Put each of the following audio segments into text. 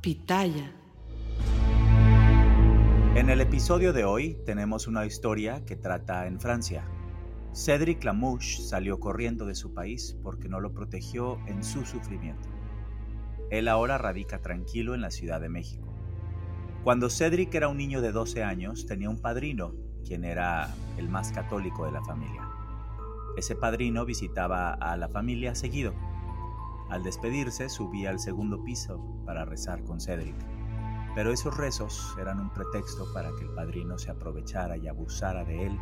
Pitaya. En el episodio de hoy tenemos una historia que trata en Francia. Cédric Lamouche salió corriendo de su país porque no lo protegió en su sufrimiento. Él ahora radica tranquilo en la Ciudad de México. Cuando Cédric era un niño de 12 años, tenía un padrino, quien era el más católico de la familia. Ese padrino visitaba a la familia seguido. Al despedirse, subía al segundo piso para rezar con Cédric. Pero esos rezos eran un pretexto para que el padrino se aprovechara y abusara de él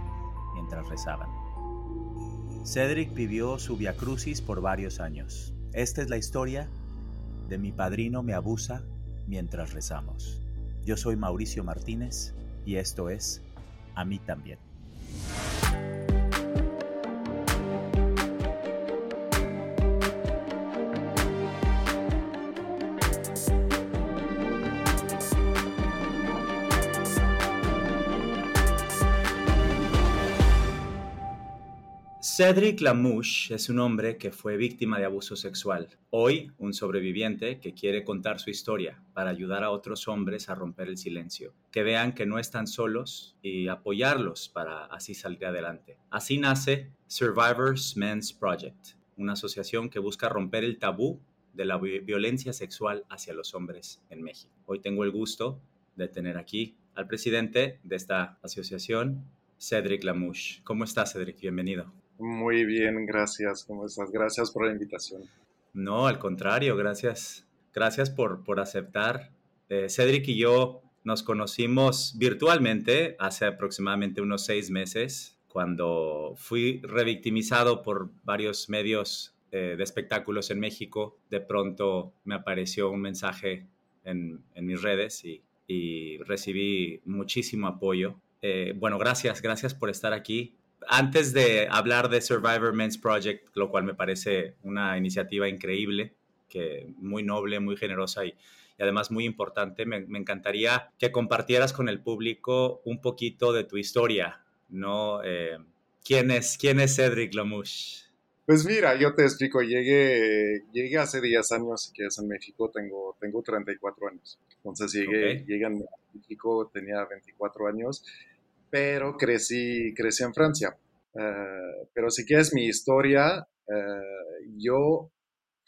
mientras rezaban. Cedric vivió su viacrucis por varios años. Esta es la historia de mi padrino me abusa mientras rezamos. Yo soy Mauricio Martínez y esto es A mí también. Cedric Lamouche es un hombre que fue víctima de abuso sexual. Hoy, un sobreviviente que quiere contar su historia para ayudar a otros hombres a romper el silencio, que vean que no están solos y apoyarlos para así salir adelante. Así nace Survivors Men's Project, una asociación que busca romper el tabú de la violencia sexual hacia los hombres en México. Hoy tengo el gusto de tener aquí al presidente de esta asociación, Cedric Lamouche. ¿Cómo estás, Cedric? Bienvenido. Muy bien, gracias. ¿Cómo estás? Gracias por la invitación. No, al contrario, gracias. Gracias por, por aceptar. Eh, Cedric y yo nos conocimos virtualmente hace aproximadamente unos seis meses, cuando fui revictimizado por varios medios eh, de espectáculos en México. De pronto me apareció un mensaje en, en mis redes y, y, recibí muchísimo apoyo. Eh, bueno, gracias, gracias por estar aquí antes de hablar de Survivor Men's Project, lo cual me parece una iniciativa increíble, que muy noble, muy generosa y, además muy importante, me, encantaría que compartieras con el público un poquito de tu historia, ¿no? Eh, ¿quién, es, ¿Quién es Cedric Lamouche? Pues mira, yo te explico, llegué, llegué hace 10 años, que es en México, tengo, tengo 34 años. Entonces llegué, llegué a México, tenía 24 años pero crecí, crecí en Francia. Eh, pero si quieres mi historia, eh, yo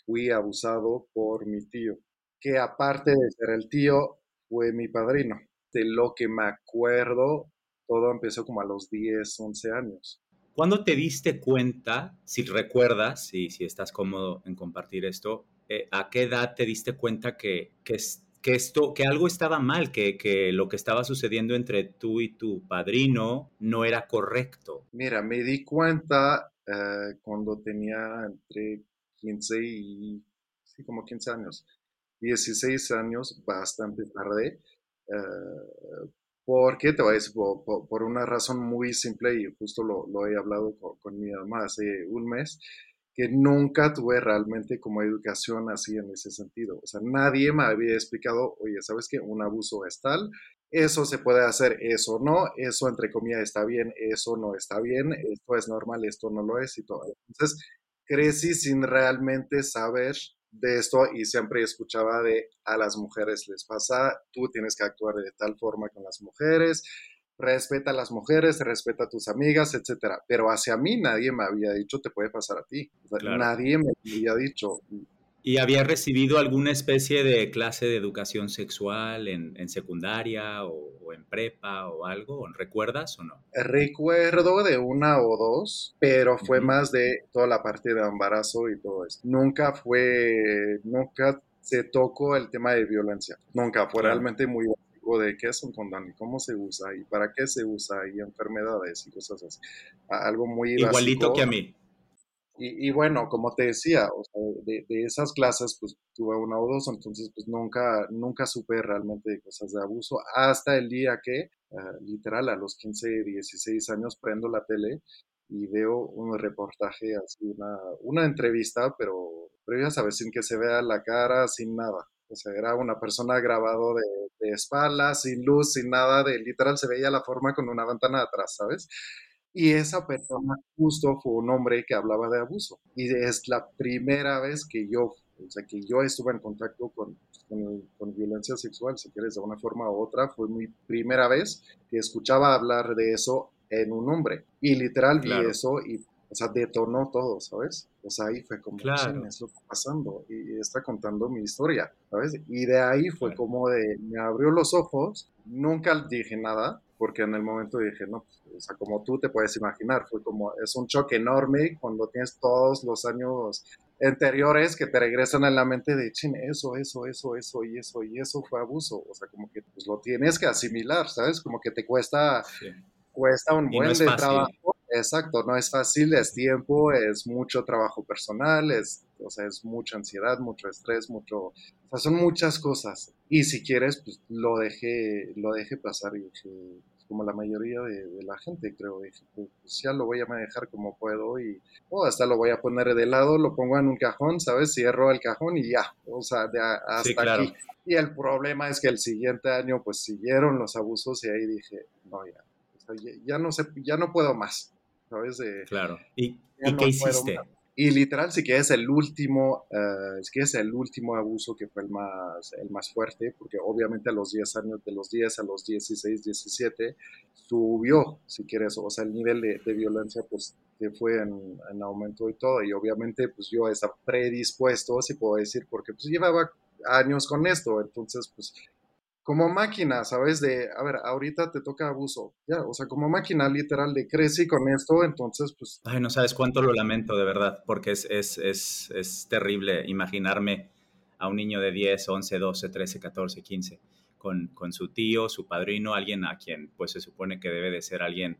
fui abusado por mi tío, que aparte de ser el tío, fue mi padrino. De lo que me acuerdo, todo empezó como a los 10, 11 años. ¿Cuándo te diste cuenta, si recuerdas, y si estás cómodo en compartir esto, eh, a qué edad te diste cuenta que, que, que esto, que algo estaba mal, que, que, lo que estaba sucediendo entre tú y tu padrino no era correcto. Mira, me di cuenta eh, cuando tenía entre 15 y, sí, como 15 años, 16 años, bastante tarde, eh, porque te voy a decir, por, una razón muy simple y justo lo, lo he hablado con, con mi mamá hace un mes, que nunca tuve realmente como educación así en ese sentido. O sea, nadie me había explicado, oye, ¿sabes qué? Un abuso es tal, eso se puede hacer, eso no, eso entre comillas está bien, eso no está bien, esto es normal, esto no lo es y todo. Entonces, crecí sin realmente saber de esto y siempre escuchaba de a las mujeres les pasa, tú tienes que actuar de tal forma con las mujeres, respeta a las mujeres, respeta a tus amigas, etcétera. Pero hacia mí nadie me había dicho te puede pasar a ti. Nadie me había dicho. ¿Y había recibido alguna especie de clase de educación sexual en, secundaria o, en prepa o algo? ¿Recuerdas o no? Recuerdo de una o dos, pero fue más de toda la parte de embarazo y todo esto. Nunca fue, nunca se tocó el tema de violencia. Nunca, fue realmente muy de qué es un condón y cómo se usa y para qué se usa y enfermedades y cosas así. Algo muy Igualito que a mí. Y, bueno, como te decía, de, esas clases, pues tuve una o dos, entonces pues nunca, nunca supe realmente de cosas de abuso hasta el día que, ah, literal, a los 15, 16 años prendo la tele y veo un reportaje, así, una, una entrevista, pero, pero ya sabes, sin que se vea la cara, sin nada. O sea, era una persona grabado de, de espaldas, sin luz, sin nada, de literal se veía la forma con una ventana atrás, ¿sabes? Y esa persona justo fue un hombre que hablaba de abuso. Y es la primera vez que yo, o sea, que yo estuve en contacto con, con, violencia sexual, si quieres, de una forma u otra. Fue mi primera vez que escuchaba hablar de eso en un hombre. Y literal vi eso y o sea, detonó todo, ¿sabes? O sea, ahí fue como, claro. es lo que está pasando y está contando mi historia, ¿sabes? Y de ahí fue como de, me abrió los ojos, nunca dije nada, porque en el momento dije, no, o sea, como tú te puedes imaginar, fue como, es un choque enorme cuando tienes todos los años anteriores que te regresan a la mente de, chin, eso, eso, eso, eso y eso y eso fue abuso, o sea, como que pues, lo tienes que asimilar, ¿sabes? Como que te cuesta, cuesta un buen de trabajo Exacto, no es fácil, es tiempo, es mucho trabajo personal, es, o sea, es mucha ansiedad, mucho estrés, mucho, o sea, son muchas cosas. Y si quieres, pues lo dejé, lo dejé pasar y dije, como la mayoría de, la gente, creo, dije, pues ya lo voy a manejar como puedo y o hasta lo voy a poner de lado, lo pongo en un cajón, ¿sabes? Cierro el cajón y ya, o sea, de hasta aquí. Y el problema es que el siguiente año, pues siguieron los abusos y ahí dije, no, ya, ya no sé, ya no puedo más. ¿Sabes? claro. ¿Y, qué hiciste? Y literal, sí que es el último, uh, que es el último abuso que fue el más, el más fuerte, porque obviamente a los 10 años, de los 10 a los 16, 17, subió, si quieres, o sea, el nivel de, de violencia, pues, que fue en, en, aumento y todo, y obviamente, pues, yo estaba predispuesto, si puedo decir, porque, pues, llevaba años con esto, entonces, pues, como máquina, ¿sabes? De, a ver, ahorita te toca abuso, ya, o sea, como máquina literal de crecí con esto, entonces, pues... Ay, no sabes cuánto lo lamento, de verdad, porque es, es, es, es terrible imaginarme a un niño de 10, 11, 12, 13, 14, 15, con, con su tío, su padrino, alguien a quien, pues, se supone que debe de ser alguien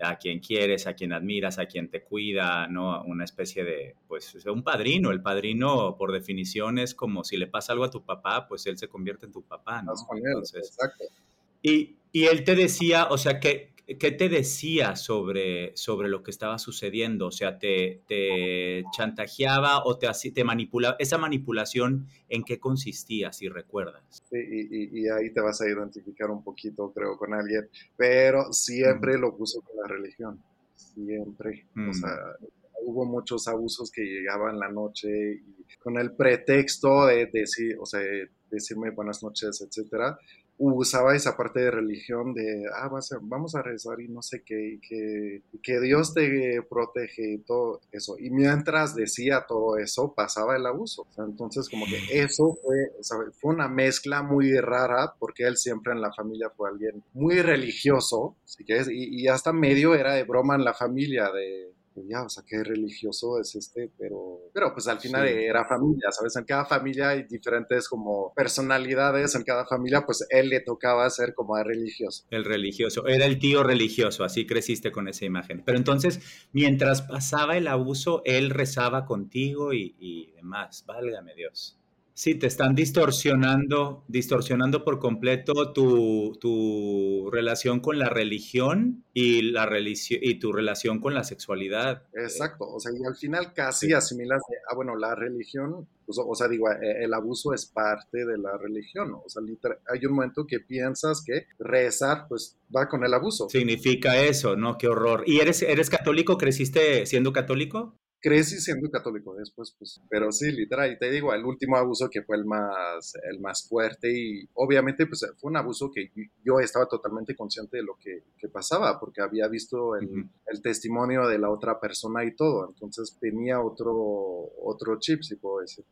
a quien quieres, a quien admiras, a quien te cuida, ¿no? Una especie de, pues, un padrino. El padrino, por definición, es como si le pasa algo a tu papá, pues él se convierte en tu papá, ¿no? exacto. Y, y, él te decía, o sea, que ¿qué te decía sobre, sobre lo que estaba sucediendo? O sea, ¿te, te chantajeaba o te, te manipulaba? ¿Esa manipulación en qué consistía, si recuerdas? Sí, y, y, ahí te vas a identificar un poquito, creo, con alguien, pero siempre lo puso con la religión, siempre. O sea, hubo muchos abusos que llegaban la noche y con el pretexto de decir, o sea, decirme buenas noches, etcétera, usaba esa parte de religión de, ah, vamos a rezar y no sé qué, y que, que Dios te protege y todo eso. Y mientras decía todo eso, pasaba el abuso. entonces, como que eso fue, fue una mezcla muy rara, porque él siempre en la familia fue alguien muy religioso, ¿sí que y, y hasta medio era de broma en la familia, de ya, o sea, qué religioso es este, pero, pero pues al final era familia, ¿sabes? En cada familia hay diferentes como personalidades, en cada familia pues él le tocaba ser como el religioso. El religioso, era el tío religioso, así creciste con esa imagen. Pero entonces, mientras pasaba el abuso, él rezaba contigo y, y demás, válgame Dios. Sí, te están distorsionando, distorsionando por completo tu, tu relación con la religión y, la y tu relación con la sexualidad. Exacto, o sea, y al final casi asimilas, ah, bueno, la religión, pues, o sea, digo, eh, el abuso es parte de la religión, o sea, hay un momento que piensas que rezar, pues, va con el abuso. Significa eso, ¿no? Qué horror. ¿Y eres, eres católico? ¿Creciste siendo católico? Crecí siendo católico después, pues, pero sí, literal, y te digo, el último abuso que fue el más, el más fuerte y obviamente pues fue un abuso que yo estaba totalmente consciente de lo que, que pasaba porque había visto el, el, testimonio de la otra persona y todo, entonces tenía otro, otro chip, si puedo decir.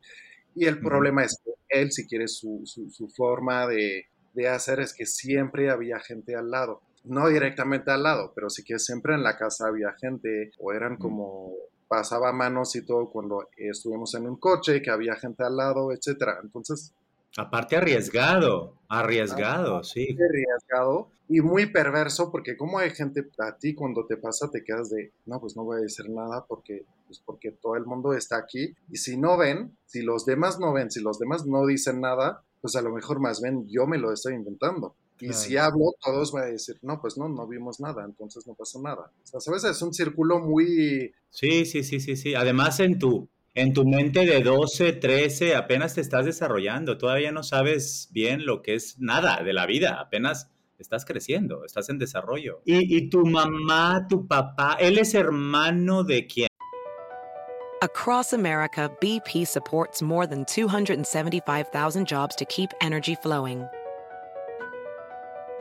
Y el problema es que él, si quiere, su, su, su forma de, de hacer es que siempre había gente al lado no directamente al lado, pero sí que siempre en la casa había gente o eran como pasaba manos y todo cuando estuvimos en un coche, que había gente al lado, etcétera. Entonces... Aparte arriesgado, arriesgado, sí. Arriesgado y muy perverso porque como hay gente a ti cuando te pasa te quedas de, no, pues no voy a decir nada porque, pues porque todo el mundo está aquí y si no ven, si los demás no ven, si los demás no dicen nada, pues a lo mejor más ven, yo me lo estoy inventando. Y si hablo, todos van a decir, no, pues no, no vimos nada, entonces no pasó nada. O sea, ¿sabes? Es un círculo muy... Sí, sí, sí, sí, sí. Además, en tu, en tu mente de 12, 13, apenas te estás desarrollando, todavía no sabes bien lo que es nada de la vida, apenas estás creciendo, estás en desarrollo. ¿Y, y tu mamá, tu papá, él es hermano de quién? Across America, BP supports more than 275,000 jobs to keep energy flowing.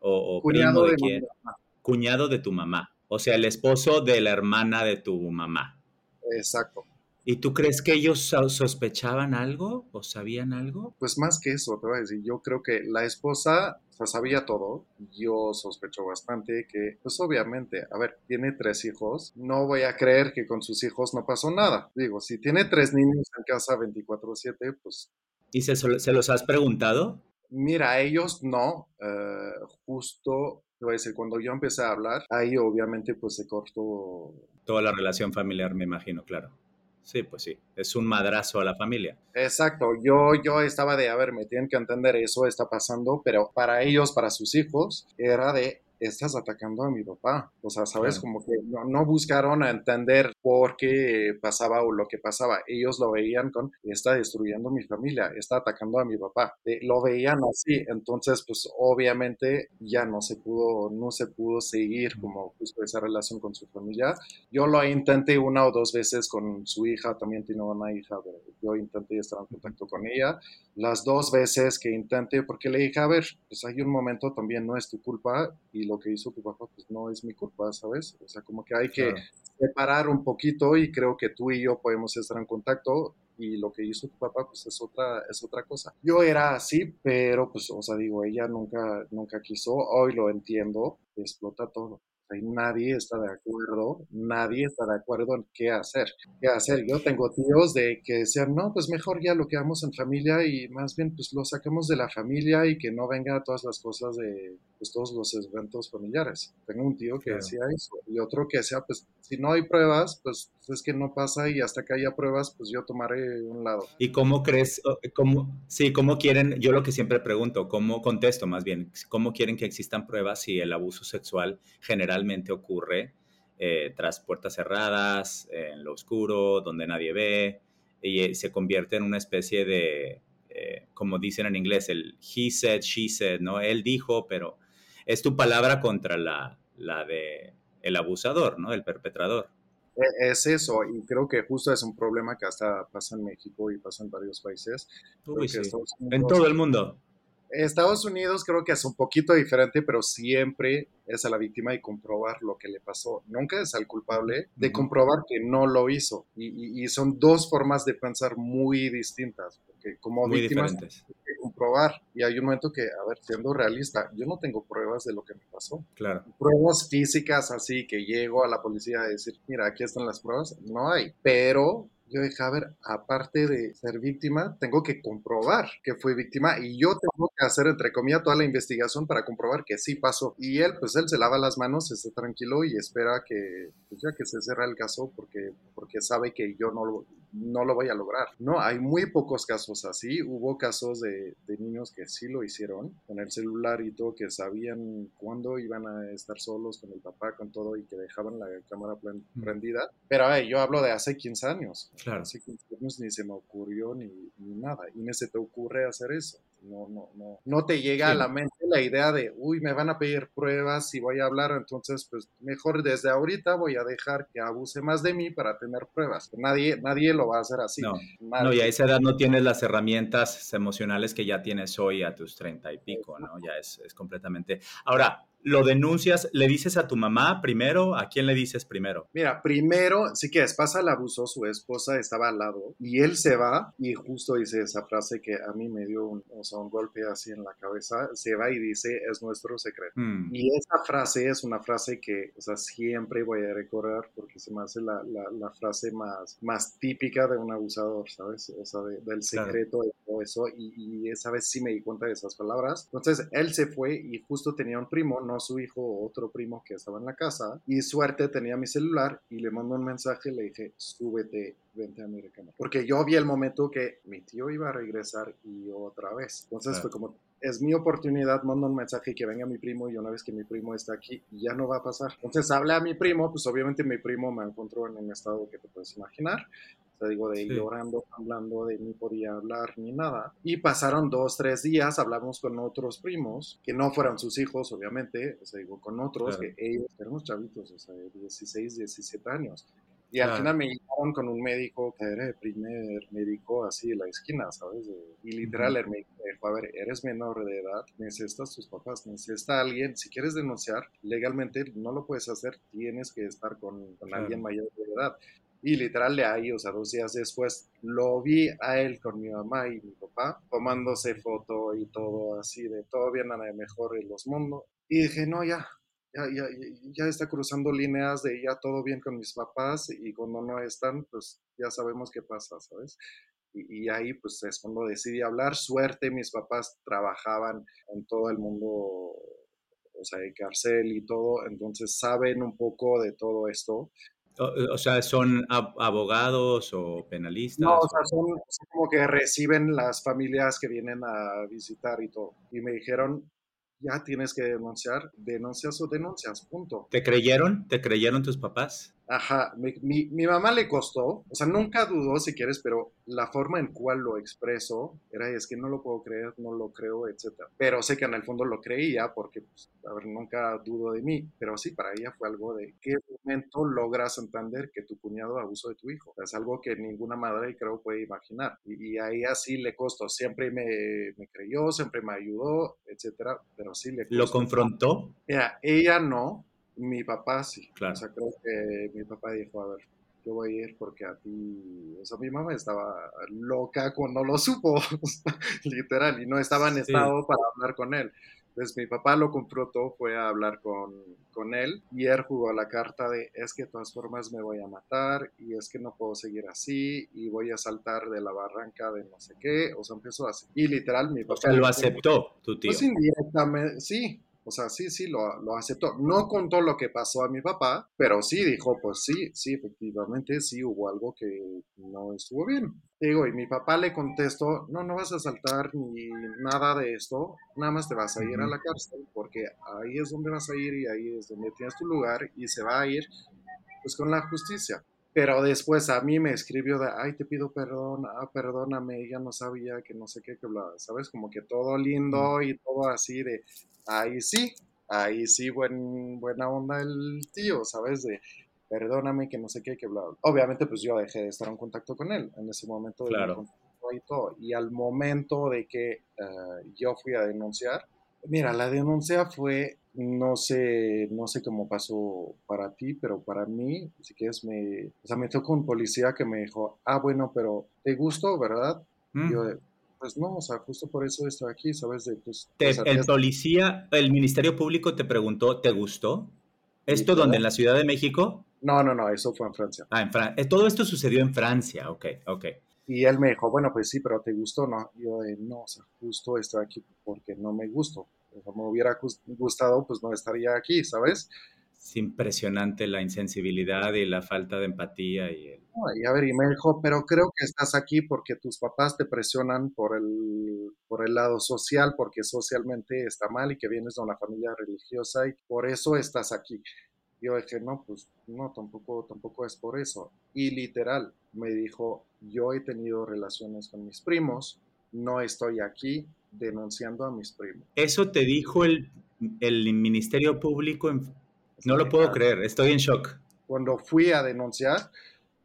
o, cuñado de, quién. Cuñado de tu mamá. O sea, el esposo de la hermana de tu mamá. Exacto. ¿Y tú crees que ellos sospechaban algo o sabían algo? Pues más que eso, te voy a decir, yo creo que la esposa sabía todo. Yo sospecho bastante que, pues obviamente, a ver, tiene tres hijos. No voy a creer que con sus hijos no pasó nada. Digo, si tiene tres niños en casa 24/7, pues... ¿Y se, se los has preguntado? Mira, ellos no, eh, justo, voy a decir, cuando yo empecé a hablar, ahí obviamente pues se cortó. Toda la relación familiar, me imagino, claro. Sí, pues sí, es un madrazo a la familia. Exacto, yo, yo estaba de, a ver, me tienen que entender, eso está pasando, pero para ellos, para sus hijos, era de, estás atacando a mi papá. O sea, ¿sabes? Como que no, buscaron entender por qué pasaba o lo que pasaba. Ellos lo veían con, está destruyendo mi familia, está atacando a mi papá. Eh, lo veían así. Entonces, pues obviamente ya no se pudo, no se pudo seguir como justo esa relación con su familia. Yo lo intenté una o dos veces con su hija, también tiene una hija, yo intenté estar en contacto con ella. Las dos veces que intenté, porque le dije, a ver, pues hay un momento también, no es tu culpa y lo que hizo tu papá, pues no es mi culpa, ¿sabes? O sea, como que hay que separar un poquito y creo que tú y yo podemos estar en contacto y lo que hizo tu papá, pues es otra, es otra cosa. Yo era así, pero pues, o sea, digo, ella nunca, nunca quiso, hoy lo entiendo, explota todo nadie está de acuerdo, nadie está de acuerdo en qué hacer. ¿Qué hacer? Yo tengo tíos de que decían, no, pues mejor ya lo quedamos en familia y más bien pues lo sacamos de la familia y que no venga todas las cosas de pues, todos los eventos familiares. Tengo un tío que decía eso y otro que decía, pues si no hay pruebas, pues es que no pasa y hasta que haya pruebas, pues yo tomaré un lado. ¿Y cómo crees, cómo, sí, cómo quieren, yo lo que siempre pregunto, cómo contesto más bien, cómo quieren que existan pruebas si el abuso sexual general ocurre eh, tras puertas cerradas, en lo oscuro, donde nadie ve, y eh, se convierte en una especie de, eh, como dicen en inglés, el he said, she said, ¿no? Él dijo, pero es tu palabra contra la, la de el abusador, ¿no? El perpetrador. E, es eso, y creo que justo es un problema que hasta pasa en México y pasa en varios países. en todo el mundo. Estados Unidos creo que es un poquito diferente, pero siempre es a la víctima y comprobar lo que le pasó. Nunca es al culpable de comprobar que no lo hizo. Y, son dos formas de pensar muy distintas, porque como muy víctimas que comprobar. Y hay un momento que, a ver, siendo realista, yo no tengo pruebas de lo que me pasó. Claro. Pruebas físicas así que llego a la policía a decir, mira, aquí están las pruebas, no hay. Pero a ver, aparte de ser víctima, tengo que comprobar que fui víctima y yo tengo que hacer, entre comillas, toda la investigación para comprobar que sí pasó. Y él, pues él se lava las manos, está tranquilo y espera que, pues ya que se cierre el caso porque, porque sabe que yo no lo, no lo voy a lograr. No, hay muy pocos casos así. Hubo casos de, de niños que sí lo hicieron con el celular y todo, que sabían cuándo iban a estar solos con el papá, con todo y que dejaban la cámara prendida. Pero yo hablo de hace 15 años. Claro. Hace 15 años ni se me ocurrió ni, ni nada. Y ni se te ocurre hacer eso. No, no, no. No te llega a la mente la idea de, uy, me van a pedir pruebas y voy a hablar, entonces, pues mejor desde ahorita voy a dejar que abuse más de mí para tener pruebas. Nadie, nadie lo va a hacer así. No, no y a esa edad no tienes las herramientas emocionales que ya tienes hoy a tus treinta y pico, ¿no? Ya es, es completamente. Ahora, lo denuncias, ¿le dices a tu mamá primero? ¿A quién le dices primero? Mira, primero, sí que es, pasa el abuso, su esposa estaba al lado y él se va y justo dice esa frase que a mí me dio un, o sea, un golpe así en la cabeza, se va y dice, es nuestro secreto. Mm. Y esa frase es una frase que, o sea, siempre voy a recordar porque se me hace la, la, la frase más, más típica de un abusador, ¿sabes? O sea, de- del Claro. secreto y todo eso. Y, y esa vez sí me di cuenta de esas palabras. Entonces, él se fue y justo tenía un primo, no su hijo, otro primo que estaba en la casa. Y suerte tenía mi celular y le mandó un mensaje, le dije, súbete, vente a mi recámara. Porque yo vi el momento que mi tío iba a regresar y otra vez. Entonces Claro. fue como, es mi oportunidad, mando un mensaje que venga mi primo y una vez que mi primo está aquí, ya no va a pasar. Entonces hablé a mi primo, pues obviamente mi primo me encontró en un estado que te puedes imaginar. Sea, digo, de Sí. llorando, hablando, de ni podía hablar ni nada. Y pasaron dos, tres días, hablamos con otros primos, que no fueran sus hijos, obviamente, o sea, digo, con otros, Claro. que ellos eran unos chavitos, o sea, de 16, 17 años. Y al final me llevaron con un médico que era el primer médico así de la esquina, ¿sabes? Y literal, el médico me dijo, a ver, eres menor de edad, necesitas tus papás, necesita alguien, si quieres denunciar, legalmente no lo puedes hacer, tienes que estar con, con alguien mayor de edad. Y literal de ahí, o sea, dos días después, lo vi a él con mi mamá y mi papá, tomándose foto y todo así, de todo bien a la mejor en los mundos. Y dije, no, ya, ya, ya, ya está cruzando líneas de ya todo bien con mis papás y cuando no están, pues ya sabemos qué pasa, ¿sabes? Y, y ahí pues es cuando decidí hablar. Suerte, mis papás trabajaban en todo el mundo, o sea, de cárcel y todo, entonces saben un poco de todo esto. O, o sea, ¿son ab- abogados o penalistas? No, o sea, son, son como que reciben las familias que vienen a visitar y todo. Y me dijeron, ya tienes que denunciar, denuncias o denuncias, punto. ¿Te creyeron? ¿Te creyeron tus papás? Ajá, mi, mi, mi mamá le costó, o sea, nunca dudó si quieres, pero la forma en cual lo expreso era, es que no lo puedo creer, no lo creo, etcétera. Pero sé que en el fondo lo creía porque, pues, a ver, nunca dudo de mí, pero sí, para ella fue algo de qué momento logras entender que tu cuñado abusó de tu hijo. Es algo que ninguna madre creo puede imaginar. Y, y a ella sí le costó, siempre me, me creyó, siempre me ayudó, etcétera, pero sí le costó. ¿Lo confrontó? Mira, ella no, mi papá sí. Claro. O sea, creo que mi papá dijo, a ver, yo voy a ir porque a ti, o sea, mi mamá estaba loca cuando lo supo, literal, y no estaba en Sí. estado para hablar con él. Entonces mi papá lo confrontó, fue a hablar con, con él y él jugó la carta de es que de todas formas me voy a matar y es que no puedo seguir así y voy a saltar de la barranca de no sé qué, o sea, empezó así. Y literal mi papá... O sea, lo aceptó tu tío. pues indirectamente, sí. O sea, sí, sí, lo, lo aceptó. No contó lo que pasó a mi papá, pero sí dijo, pues sí, sí, efectivamente, sí hubo algo que no estuvo bien. Digo, y mi papá le contestó, no, no vas a saltar ni nada de esto, nada más te vas a ir a la cárcel, porque ahí es donde vas a ir y ahí es donde tienes tu lugar y se va a ir, pues con la justicia. Pero después a mí me escribió de, ay, te pido perdón, ah, perdóname, ya no sabía que no sé qué, que bla, ¿sabes? Como que todo lindo y todo así de, ahí sí, ahí sí, buen, buena onda el tío, ¿sabes? De, perdóname, que no sé qué, que bla, bla. Obviamente, pues yo dejé de estar en contacto con él en ese momento. de Claro. Y, todo. y al momento de que eh, yo fui a denunciar, mira, la denuncia fue, no sé, no sé cómo pasó para ti, pero para mí, si quieres, me, o sea, me tocó un policía que me dijo, ah, bueno, pero te gustó, ¿verdad? Mm. Y yo, pues no, o sea, justo por eso estoy aquí, ¿sabes? De, pues, Te- o sea, el policía, el Ministerio Público te preguntó, ¿te gustó? ¿Esto claro. ¿En la Ciudad de México? No, no, no, eso fue en Francia. Ah, en Francia. Todo esto sucedió en Francia, ok, ok. Y él me dijo, bueno, pues sí, pero ¿te gustó? No, Y yo, de, no, o sea, justo estoy aquí porque no me gustó. Sea, me hubiera gus- gustado, pues no estaría aquí, ¿sabes? Es impresionante la insensibilidad y la falta de empatía y el... No, Y a ver, y me dijo, pero creo que estás aquí porque tus papás te presionan por el, por el lado social, porque socialmente está mal y que vienes de una familia religiosa y por eso estás aquí. Yo dije, no, pues no, tampoco, tampoco es por eso. Y literal, me dijo, yo he tenido relaciones con mis primos, no estoy aquí denunciando a mis primos. Eso te dijo el, el Ministerio Público. en- No lo puedo creer, estoy en shock. Cuando fui a denunciar,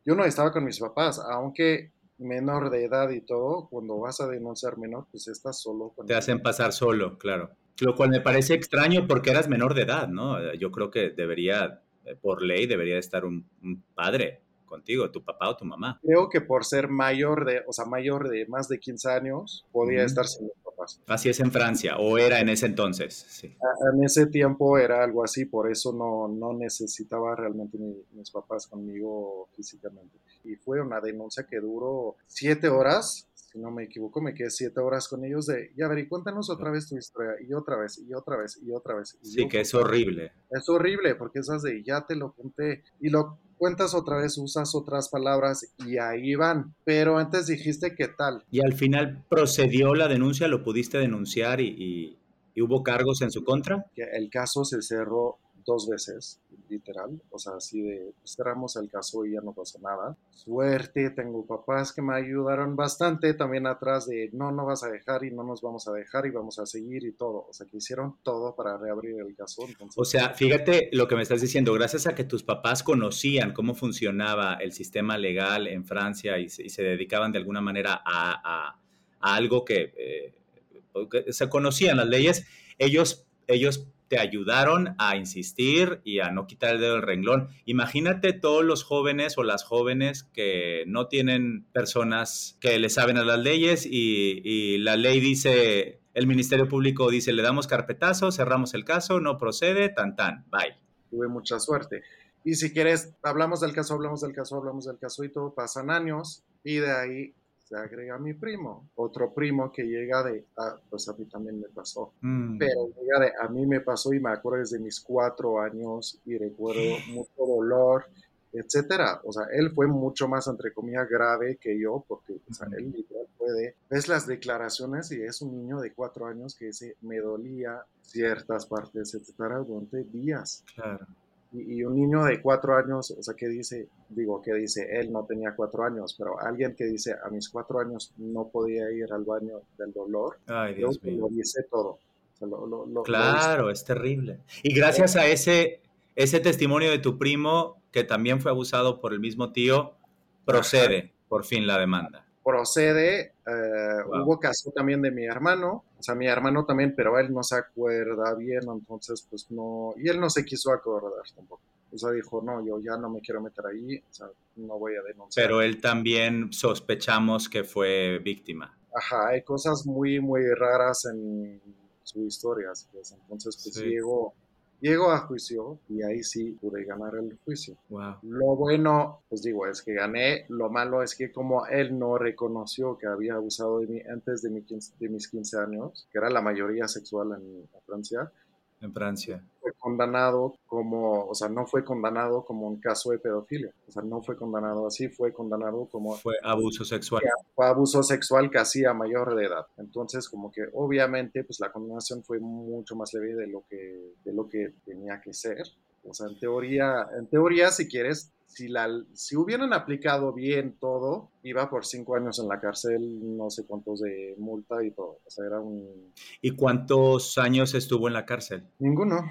yo no estaba con mis papás, aunque menor de edad y todo, cuando vas a denunciar menor, pues estás solo con Te hacen pasar solo, claro. Lo cual me parece extraño porque eras menor de edad, ¿no? Yo creo que debería, eh, por ley, debería estar un, padre contigo, tu papá o tu mamá. Creo que por ser mayor de, o sea, mayor de más de 15 años, podía estar sin los papás. Así es en Francia, o era en ese entonces. Sí. En ese tiempo era algo así, por eso no, no necesitaba realmente mis papás conmigo físicamente. Y fue una denuncia que duró siete horas si no me equivoco, me quedé siete horas con ellos de, ya ver, y cuéntanos otra vez tu historia, y otra vez, y otra vez, y otra vez. sí, que es horrible. Es horrible, porque esas de, ya te lo conté, y lo cuentas otra vez, usas otras palabras, y ahí van. Pero antes dijiste qué tal. Y al final procedió la denuncia, lo pudiste denunciar y, y hubo cargos en su contra. El caso se cerró dos veces literal, o sea, así de pues, cerramos el caso y ya no pasó nada. Suerte, tengo papás que me ayudaron bastante también atrás de no, no vas a dejar y no nos vamos a dejar y vamos a seguir y todo, o sea, que hicieron todo para reabrir el caso. o sea, fíjate lo que me estás diciendo, gracias a que tus papás conocían cómo funcionaba el sistema legal en Francia y se, dedicaban de alguna manera a, algo que, eh, que se conocían las leyes, ellos ellos te ayudaron a insistir y a no quitar el dedo del renglón. Imagínate todos los jóvenes o las jóvenes que no tienen personas que le saben a las leyes y, la ley dice, el Ministerio Público dice, le damos carpetazo, cerramos el caso, no procede, tan tan, bye. Tuve mucha suerte. Y si quieres, hablamos del caso, hablamos del caso, hablamos del caso y todo, pasan años y de ahí se agrega mi primo, otro primo que llega de, ah, pues a mí también me pasó, mm. pero llega de, a mí me pasó y me acuerdo desde mis cuatro años y recuerdo mucho dolor, etcétera. O sea, él fue mucho más, entre comillas, grave que yo, porque o sea, él literal puede, ves las declaraciones y es un niño de cuatro años que dice, me dolía ciertas partes, etcétera, durante días. Claro. Y, un niño de cuatro años, o sea, que dice, digo, que dice, él no tenía cuatro años, pero alguien que dice, a mis cuatro años no podía ir al baño del dolor, Ay, Dios mío. lo dice todo. claro, es terrible. Y gracias a ese, ese testimonio de tu primo, que también fue abusado por el mismo tío, procede por fin la demanda procede. Eh, hubo caso también de mi hermano, o sea, mi hermano también, pero él no se acuerda bien, entonces pues no, y él no se quiso acordar tampoco. O sea, dijo, no, yo ya no me quiero meter ahí, o sea, no voy a denunciar. Pero él también sospechamos que fue víctima. Ajá, hay cosas muy, muy raras en su historia, pues, entonces pues llegó Llego a juicio y ahí sí pude ganar el juicio. Lo bueno, pues digo, es que gané. Lo malo es que como él no reconoció que había abusado de mí antes de, de mis 15 años, que era la mayoría sexual en Francia, en Francia. Fue condenado como, o sea, no fue condenado como un caso de pedofilia. O sea, no fue condenado así, fue condenado como... Fue abuso sexual. Fue abuso sexual casi a mayor de edad. Entonces, como que obviamente, pues la condenación fue mucho más leve de lo que, de lo que tenía que ser. O sea, en teoría, en teoría, si quieres, si, la, si hubieran aplicado bien todo, iba por cinco años en la cárcel, no sé cuántos de multa y todo. O sea, era un... ¿Y cuántos años estuvo en la cárcel? Ninguno.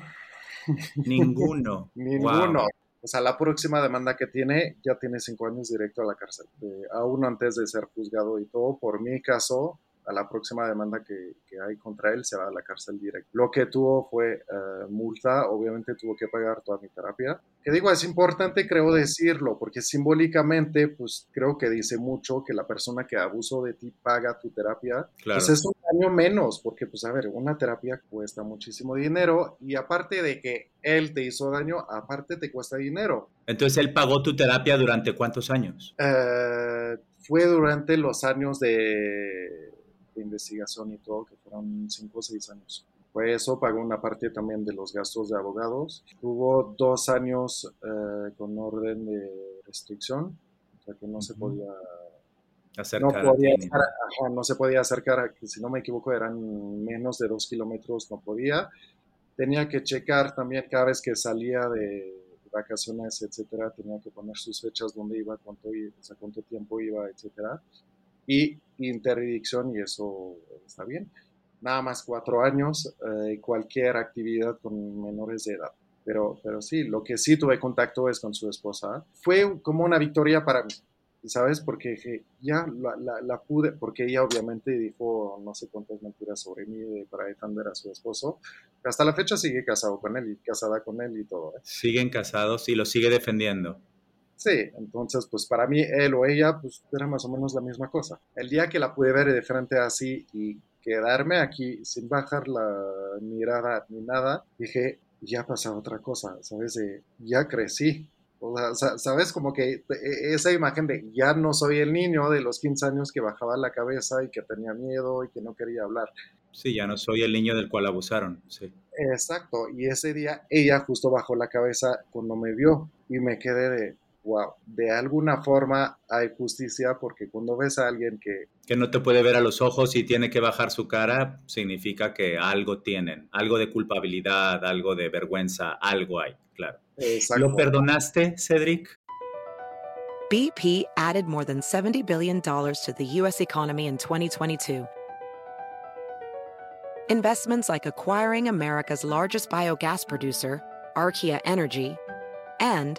Ninguno. Ninguno. O sea, la próxima demanda que tiene ya tiene cinco años directo a la cárcel. aún antes de ser juzgado y todo, por mi caso, a la próxima demanda que, que, hay contra él se va a la cárcel directo. Lo que tuvo fue eh, multa, obviamente tuvo que pagar toda mi terapia. Que digo, es importante creo decirlo, porque simbólicamente pues creo que dice mucho que la persona que abusó de ti paga tu terapia. Claro. Pues es un daño menos, porque pues a ver, una terapia cuesta muchísimo dinero y aparte de que él te hizo daño, aparte te cuesta dinero. Entonces él pagó tu terapia durante cuántos años? Eh, fue durante los años de de investigación y todo, que fueron cinco o seis años. Pues eso pagó una parte también de los gastos de abogados. Tuvo dos años eh, con orden de restricción, o sea que no se podía acercar. No, podía no se podía acercar, si no me equivoco eran menos de dos kilómetros, no podía. Tenía que checar también cada vez que salía de vacaciones, etcétera, tenía que poner sus fechas, dónde iba, cuánto, o sea, cuánto tiempo iba, etcétera y interdicción y eso está bien. Nada más cuatro años eh, cualquier actividad con menores de edad. Pero, pero sí, lo que sí tuve contacto es con su esposa. Fue como una victoria para mí. ¿sabes? Porque ya la, la, pude, porque ella obviamente dijo no sé cuántas mentiras sobre mí para defender a su esposo. Hasta la fecha sigue casado con él y casada con él y todo. ¿eh? Siguen casados y lo sigue defendiendo. Sí, entonces pues para mí él o ella pues era más o menos la misma cosa. El día que la pude ver de frente así y quedarme aquí sin bajar la mirada ni nada, dije, ya pasa otra cosa, ¿sabes? ya crecí, o sea, ¿sabes? Como que e, esa imagen de ya no soy el niño de los 15 años que bajaba la cabeza y que tenía miedo y que no quería hablar. Sí, ya no soy el niño del cual abusaron, sí. Exacto, y ese día ella justo bajó la cabeza cuando me vio y me quedé de, wow, de alguna forma hay justicia porque cuando ves a alguien que... Que no te puede ver a los ojos y tiene que bajar su cara, significa que algo tienen, algo de culpabilidad, algo de vergüenza, algo hay, claro. Exacto. ¿Lo perdonaste, Cedric? BP added more than $70 billion to the U.S. economy in 2022. Investments like acquiring America's largest biogas producer, Archaea Energy, and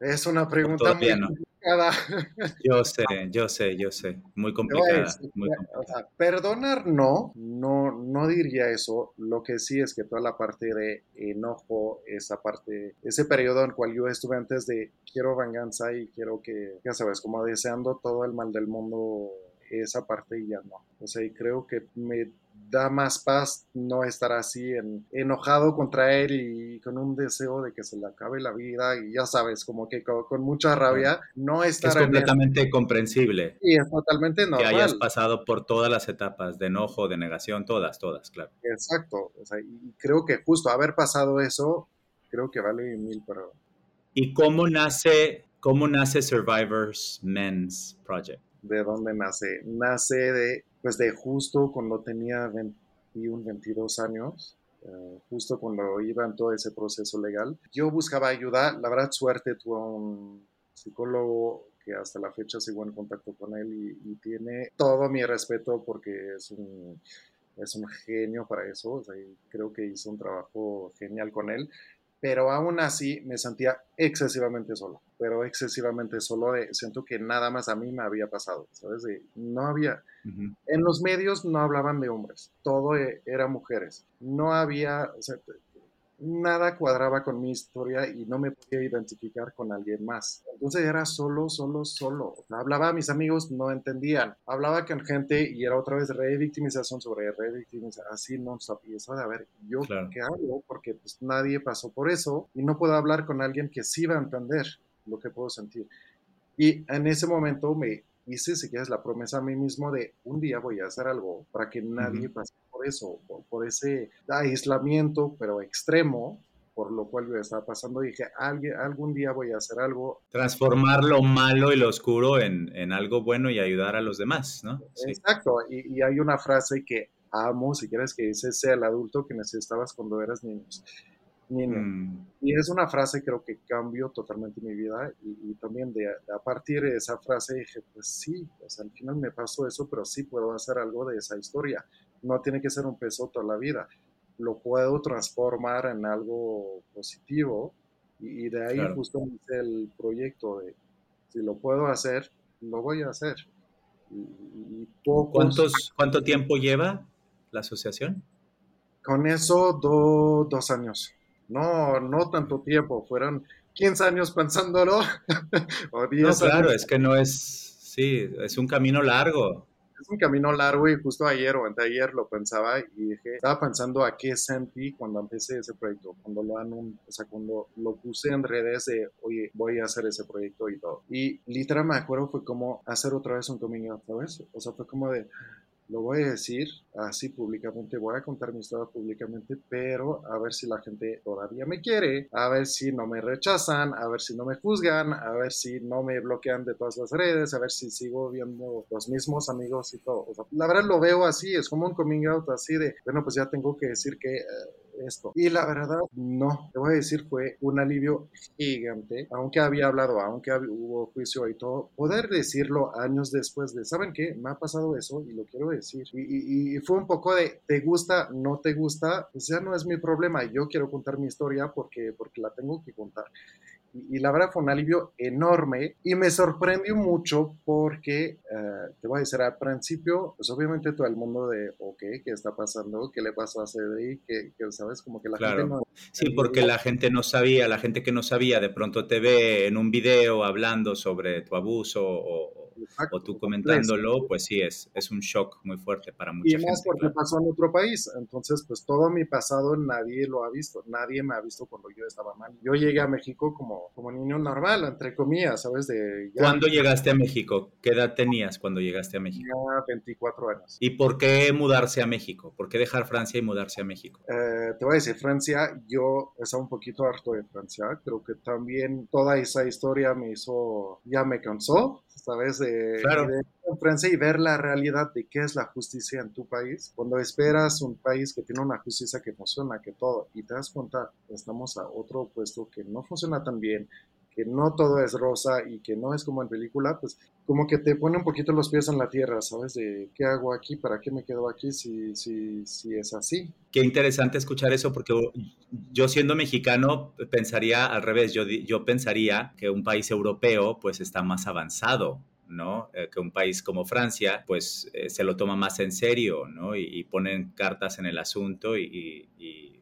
Es una pregunta muy complicada. Yo sé, yo sé, yo sé. Muy complicada. perdonar no, no, no diría eso. Lo que sí es que toda la parte de enojo, esa parte, ese periodo en el cual yo estuve antes de quiero venganza y quiero que, ya sabes, como deseando todo el mal del mundo, esa parte ya no. O sea, y creo que me da más paz no estar así enojado contra él y con un deseo de que se le acabe la vida y ya sabes, como que con, mucha rabia, no estar... Es completamente comprensible. Y es totalmente normal. Que hayas pasado por todas las etapas de enojo, de negación, todas, todas, claro. Exacto, o sea, y creo que justo haber pasado eso, creo que vale mil pero... ¿Y cómo nace, cómo nace Survivors Men's Project? ¿De dónde nace? Nace de pues de justo cuando tenía 21, 22 años, eh, justo cuando iba en todo ese proceso legal, yo buscaba ayuda, la verdad suerte tuve un psicólogo que hasta la fecha sigo en contacto con él y, tiene todo mi respeto porque es un, es un genio para eso, creo que hizo un trabajo genial con él, pero aún así me sentía excesivamente solo, pero excesivamente solo, de, siento que nada más a mí me había pasado, ¿sabes? no había, en los medios no hablaban de hombres, todo e, era mujeres, no había, nada cuadraba con mi historia y no me podía identificar con alguien más. Entonces era solo, solo, solo. Hablaba a mis amigos, no entendían. Hablaba con gente y era otra vez revictimización sobre revictimización, así no sabía. Eso de, a ver, ¿yo qué hago? Porque pues nadie pasó por eso y no puedo hablar con alguien que sí va a entender lo que puedo sentir. Y en ese momento me hice, si quieres, la promesa a mí mismo de un día voy a hacer algo para que nadie pase por eso, por, ese aislamiento, pero extremo, por lo cual yo estaba pasando, dije, alguien, algún día voy a hacer algo. Transformar lo malo y lo oscuro en, en algo bueno y ayudar a los demás, ¿no? Exacto, y, y, hay una frase que amo, si quieres, que dice, sea el adulto que necesitabas cuando eras niño. Mm. Y es una frase creo que cambió totalmente mi vida y, también de, a partir de esa frase dije, pues sí, al final me pasó eso, pero sí puedo hacer algo de esa historia. No tiene que ser un peso toda la vida. Lo puedo transformar en algo positivo y, de ahí justo hice el proyecto de si lo puedo hacer, lo voy a hacer. Y, ¿Cuántos, ¿Cuánto tiempo lleva la asociación? Con eso, dos años. No, no tanto tiempo, fueron 15 años pensándolo. o 10 no, claro, es que no es, sí, es un camino largo. es un camino largo y justo ayer o anteayer lo pensaba y dije, estaba pensando a qué sentí cuando empecé ese proyecto, cuando lo, anun o sea, cuando lo puse en redes de, oye, voy a hacer ese proyecto y todo. Y literal me acuerdo fue como hacer otra vez un coming out, ¿sabes? O sea, fue como de, lo voy a decir así públicamente, voy a contar mi historia públicamente, pero a ver si la gente todavía me quiere, a ver si no me rechazan, a ver si no me juzgan, a ver si no me bloquean de todas las redes, a ver si sigo viendo los mismos amigos y todo. O sea, la verdad lo veo así, es como un coming out así de, bueno, pues ya tengo que decir que... Eh, esto. Y la verdad, no, te voy a decir, fue un alivio gigante, aunque había hablado, aunque hubo juicio y todo, poder decirlo años después de, ¿saben qué? Me ha pasado eso y lo quiero decir. Y, fue un poco de, ¿te gusta? ¿No te gusta? Pues ya no es mi problema, yo quiero contar mi historia porque, porque la tengo que contar y, la verdad fue un alivio enorme y me sorprendió mucho porque, eh, te voy a decir, al principio, pues obviamente todo el mundo de, ok, ¿qué está pasando? ¿Qué le pasó a Cedric? Que, sabes, como que la gente no... Sí, porque la gente no sabía, la gente que no sabía de pronto te ve en un video hablando sobre tu abuso o, o tú comentándolo, pues sí, es, es un shock muy fuerte para mucha gente. Y más porque pasó en otro país, entonces pues todo mi pasado nadie lo ha visto, nadie me ha visto cuando yo estaba mal. Yo llegué a México como, como niño normal, entre comillas, ¿sabes? De, ¿Cuándo llegaste a México? ¿Qué edad tenías cuando llegaste a México? Ya 24 años. ¿Y por qué mudarse a México? ¿Por qué dejar Francia y mudarse a México? Eh, te voy a decir, Francia, yo estaba un poquito harto de Francia, creo que también toda esa historia me hizo, ya me cansó, ¿sabes? De, claro. Francia y ver la realidad de qué es la justicia en tu país. Cuando esperas un país que tiene una justicia que funciona, que todo, y te das cuenta, estamos a otro puesto que no funciona tan bien, que no todo es rosa y que no es como en película, pues como que te pone un poquito los pies en la tierra, ¿sabes? De qué hago aquí, para qué me quedo aquí si, si, si es así. Qué interesante escuchar eso porque yo siendo mexicano pensaría al revés, yo, yo pensaría que un país europeo pues está más avanzado ¿no? Eh, que un país como Francia, pues eh, se lo toma más en serio, ¿no? Y, ponen cartas en el asunto y,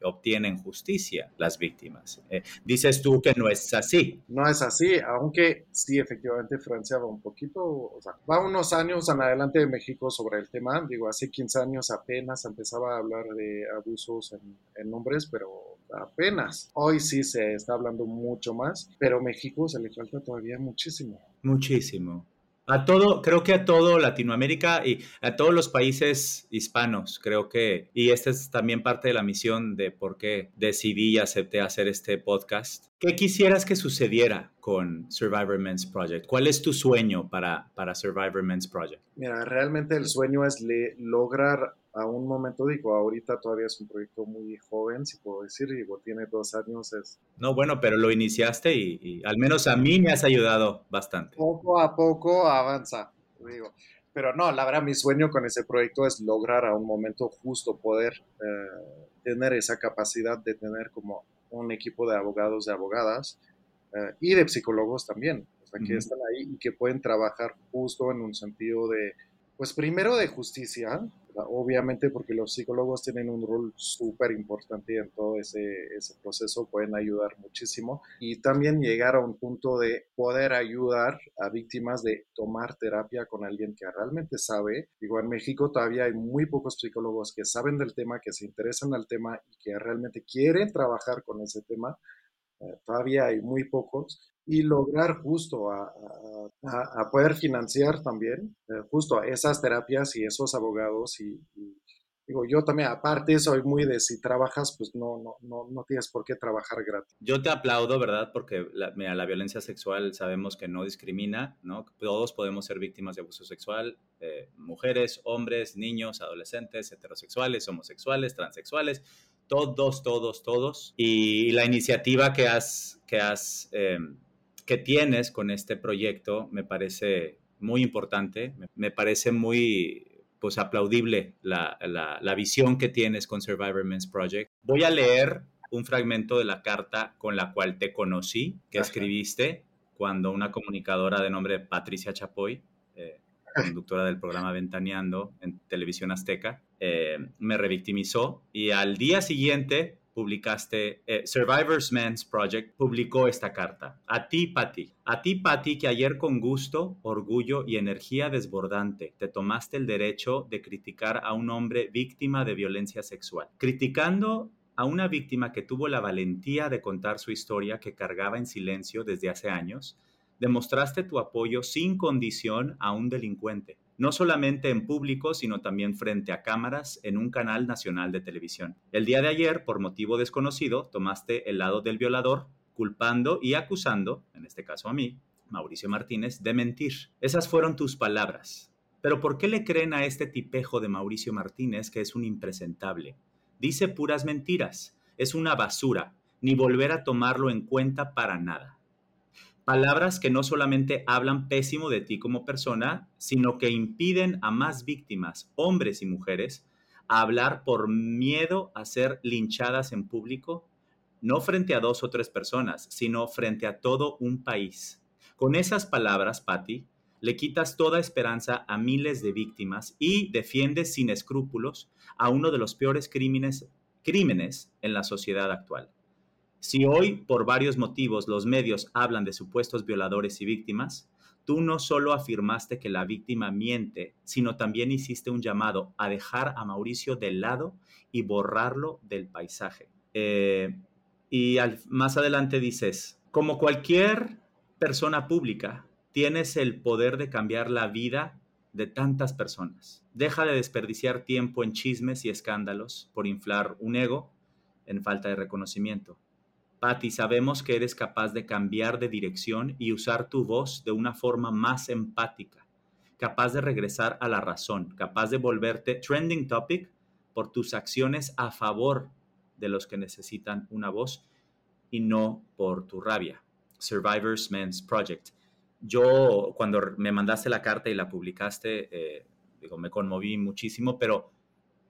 obtienen justicia las víctimas. Eh, dices tú que no es así. No es así, aunque sí, efectivamente Francia va un poquito, o sea, va unos años en adelante de México sobre el tema. Digo, hace 15 años apenas empezaba a hablar de abusos en, en hombres, pero apenas. Hoy sí se está hablando mucho más, pero México se le falta todavía muchísimo. Muchísimo. A todo, creo que a todo Latinoamérica y a todos los países hispanos, creo que, y esta es también parte de la misión de por qué decidí y acepté hacer este podcast. ¿Qué quisieras que sucediera con Survivor Men's Project? ¿Cuál es tu sueño para, para Survivor Men's Project? Mira, realmente el sueño es lograr a un momento, digo, ahorita todavía es un proyecto muy joven, si puedo decir, digo, tiene dos años. Es... No, bueno, pero lo iniciaste y, al menos a mí me has ayudado bastante. Poco a poco avanza, digo. Pero no, la verdad, mi sueño con ese proyecto es lograr a un momento justo poder eh, tener esa capacidad de tener como un equipo de abogados y abogadas eh, y de psicólogos también, o sea, que están ahí y que pueden trabajar justo en un sentido de, pues primero de justicia, obviamente porque los psicólogos tienen un rol súper importante en todo ese, ese, proceso, pueden ayudar muchísimo y también llegar a un punto de poder ayudar a víctimas de tomar terapia con alguien que realmente sabe. Digo, en México todavía hay muy pocos psicólogos que saben del tema, que se interesan al tema y que realmente quieren trabajar con ese tema. Eh, todavía hay muy pocos y lograr justo a, a, poder financiar también eh, justo esas terapias y esos abogados y, digo yo también aparte soy muy de si trabajas pues no no no no tienes por qué trabajar gratis. Yo te aplaudo verdad porque la, la violencia sexual sabemos que no discrimina no todos podemos ser víctimas de abuso sexual eh, mujeres hombres niños adolescentes heterosexuales homosexuales transexuales todos todos todos y la iniciativa que has que has em, que tienes con este proyecto me parece muy importante, me parece muy pues aplaudible la, la, visión que tienes con Survivor Men's Project. Voy a leer un fragmento de la carta con la cual te conocí, que escribiste cuando una comunicadora de nombre Patricia Chapoy, eh, conductora del programa Ventaneando en Televisión Azteca, eh, me revictimizó y al día siguiente publicaste, eh, Survivors Men's Project publicó esta carta. A ti, Patti, a ti, Patti, que ayer con gusto, orgullo y energía desbordante te tomaste el derecho de criticar a un hombre víctima de violencia sexual. Criticando a una víctima que tuvo la valentía de contar su historia que cargaba en silencio desde hace años, demostraste tu apoyo sin condición a un delincuente no solamente en público, sino también frente a cámaras en un canal nacional de televisión. El día de ayer, por motivo desconocido, tomaste el lado del violador, culpando y acusando, en este caso a mí, Mauricio Martínez, de mentir. Esas fueron tus palabras. Pero ¿por qué le creen a este tipejo de Mauricio Martínez que es un impresentable? Dice puras mentiras, es una basura, ni volver a tomarlo en cuenta para nada. Palabras que no solamente hablan pésimo de ti como persona, sino que impiden a más víctimas, hombres y mujeres, hablar por miedo a ser linchadas en público, no frente a dos o tres personas, sino frente a todo un país. Con esas palabras, Patti, le quitas toda esperanza a miles de víctimas y defiendes sin escrúpulos a uno de los peores crímenes en la sociedad actual. Si hoy, por varios motivos, los medios hablan de supuestos violadores y víctimas, tú no solo afirmaste que la víctima miente, sino también hiciste un llamado a dejar a Mauricio de lado y borrarlo del paisaje. Eh, y más adelante dices, como cualquier persona pública, tienes el poder de cambiar la vida de tantas personas. Deja de desperdiciar tiempo en chismes y escándalos por inflar un ego en falta de reconocimiento. Patti, sabemos que eres capaz de cambiar de dirección y usar tu voz de una forma más empática, capaz de regresar a la razón, capaz de volverte trending topic por tus acciones a favor de los que necesitan una voz y no por tu rabia. Survivors Men's Project. Yo, cuando me mandaste la carta y la publicaste, eh, digo, me conmoví muchísimo, pero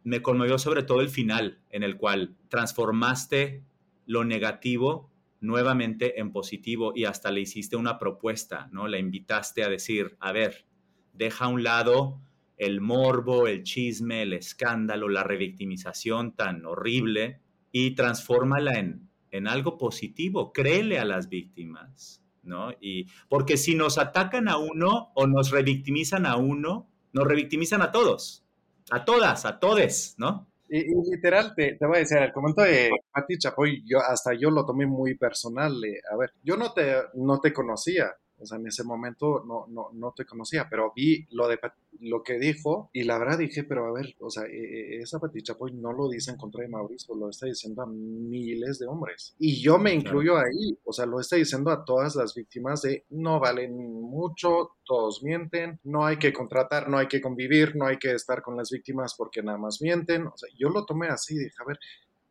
me conmovió sobre todo el final, en el cual transformaste lo negativo nuevamente en positivo y hasta le hiciste una propuesta, ¿no? La invitaste a decir, a ver, deja a un lado el morbo, el chisme, el escándalo, la revictimización tan horrible y transfórmala en, en algo positivo, créele a las víctimas, ¿no? Y porque si nos atacan a uno o nos revictimizan a uno, nos revictimizan a todos, a todas, a todes, ¿no? Y, literal, te, te, voy a decir, el comentario de Pati Chapoy, yo, hasta yo lo tomé muy personal. a ver, yo no te, no te conocía, o sea, en ese momento no, no, no te conocía, pero vi lo, de, lo que dijo y la verdad dije, pero a ver, o sea, e, e, esa Pati Chapoy no lo dice en contra de Mauricio, lo está diciendo a miles de hombres. Y yo me incluyo ahí, o sea, lo está diciendo a todas las víctimas de no valen mucho, todos mienten, no hay que contratar, no hay que convivir, no hay que estar con las víctimas porque nada más mienten. O sea, yo lo tomé así, dije, a ver,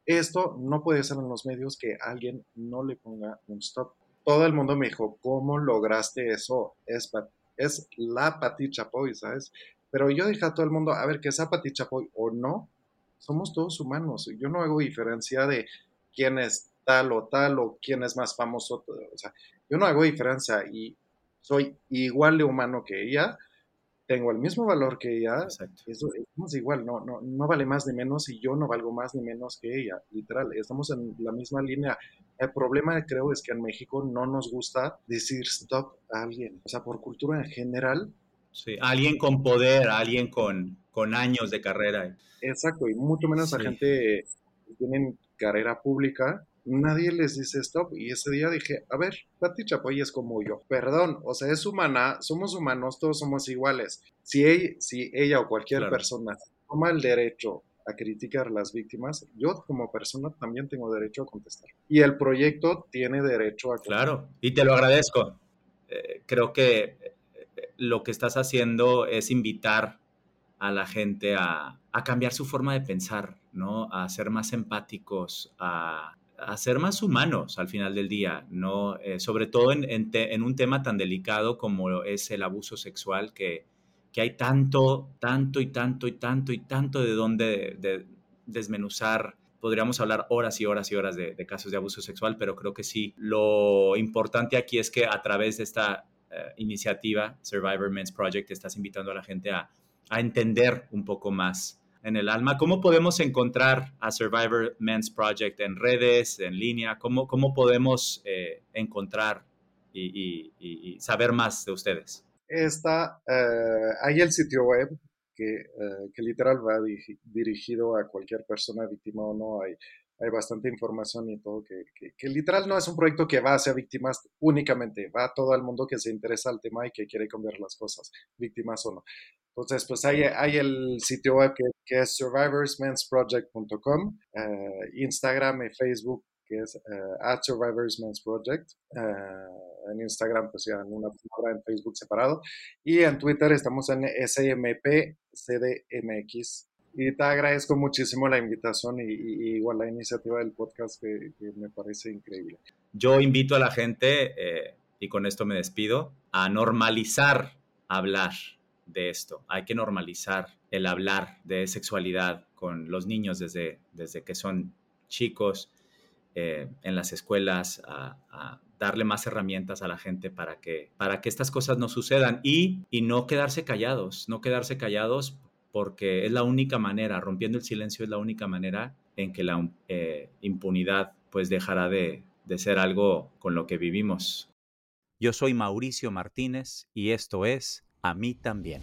esto no puede ser en los medios que alguien no le ponga un stop todo el mundo me dijo, ¿cómo lograste eso? Es, es la Pati Chapoy, ¿sabes? Pero yo dije a todo el mundo, a ver, que sea Pati Chapoy o no, somos todos humanos. Yo no hago diferencia de quién es tal o tal o quién es más famoso. O sea, yo no hago diferencia y soy igual de humano que ella tengo el mismo valor que ella, eso es igual, no, no, no vale más ni menos y yo no valgo más ni menos que ella, literal, estamos en la misma línea. El problema creo es que en México no nos gusta decir stop a alguien, o sea, por cultura en general. Sí, alguien con poder, alguien con, con años de carrera. Exacto, y mucho menos a gente que tiene carrera pública nadie les dice stop. Y ese día dije, a ver, Pati Chapoy es como yo. Perdón, o sea, es humana, somos humanos, todos somos iguales. Si ella, si ella o cualquier persona toma el derecho a criticar las víctimas, yo como persona también tengo derecho a contestar. Y el proyecto tiene derecho a... Claro, y te lo agradezco. Eh, creo que eh, lo que estás haciendo es invitar a la gente a, a, cambiar su forma de pensar, ¿no? A ser más empáticos, a, a ser más humanos al final del día, ¿no? Eh, sobre todo en, un tema tan delicado como es el abuso sexual, que, que, hay tanto, tanto y tanto y tanto y tanto de dónde desmenuzar. Podríamos hablar horas y horas y horas de, casos de abuso sexual, pero creo que sí. Lo importante aquí es que a través de esta eh, iniciativa, Survivor Men's Project, estás invitando a la gente a, entender un poco más en el alma. ¿Cómo podemos encontrar a Survivor Men's Project en redes, en línea? ¿Cómo, cómo podemos eh, encontrar y, saber más de ustedes? Está, eh, hay el sitio web que, eh, que literal va dirigido a cualquier persona víctima o no. Hay hay bastante información y todo, que, que, literal no es un proyecto que va hacia víctimas únicamente, va a todo el mundo que se interesa al tema y que quiere cambiar las cosas, víctimas o no. Entonces, pues hay, hay el sitio web que, es survivorsmensproject.com, eh, Instagram y Facebook que es uh, at Survivors Men's Project. Uh, en Instagram, pues ya en una palabra, en Facebook separado. Y en Twitter estamos en SMPCDMX. Y te agradezco muchísimo la invitación y, igual la iniciativa del podcast que, me parece increíble. Yo invito a la gente, eh, y con esto me despido, a normalizar hablar de esto. Hay que normalizar el hablar de sexualidad con los niños desde, desde que son chicos eh, en las escuelas, a, darle más herramientas a la gente para que, para que estas cosas no sucedan y, y no quedarse callados, no quedarse callados porque es la única manera, rompiendo el silencio es la única manera en que la eh, impunidad pues dejará de, de ser algo con lo que vivimos. Yo soy Mauricio Martínez y esto es A mí también.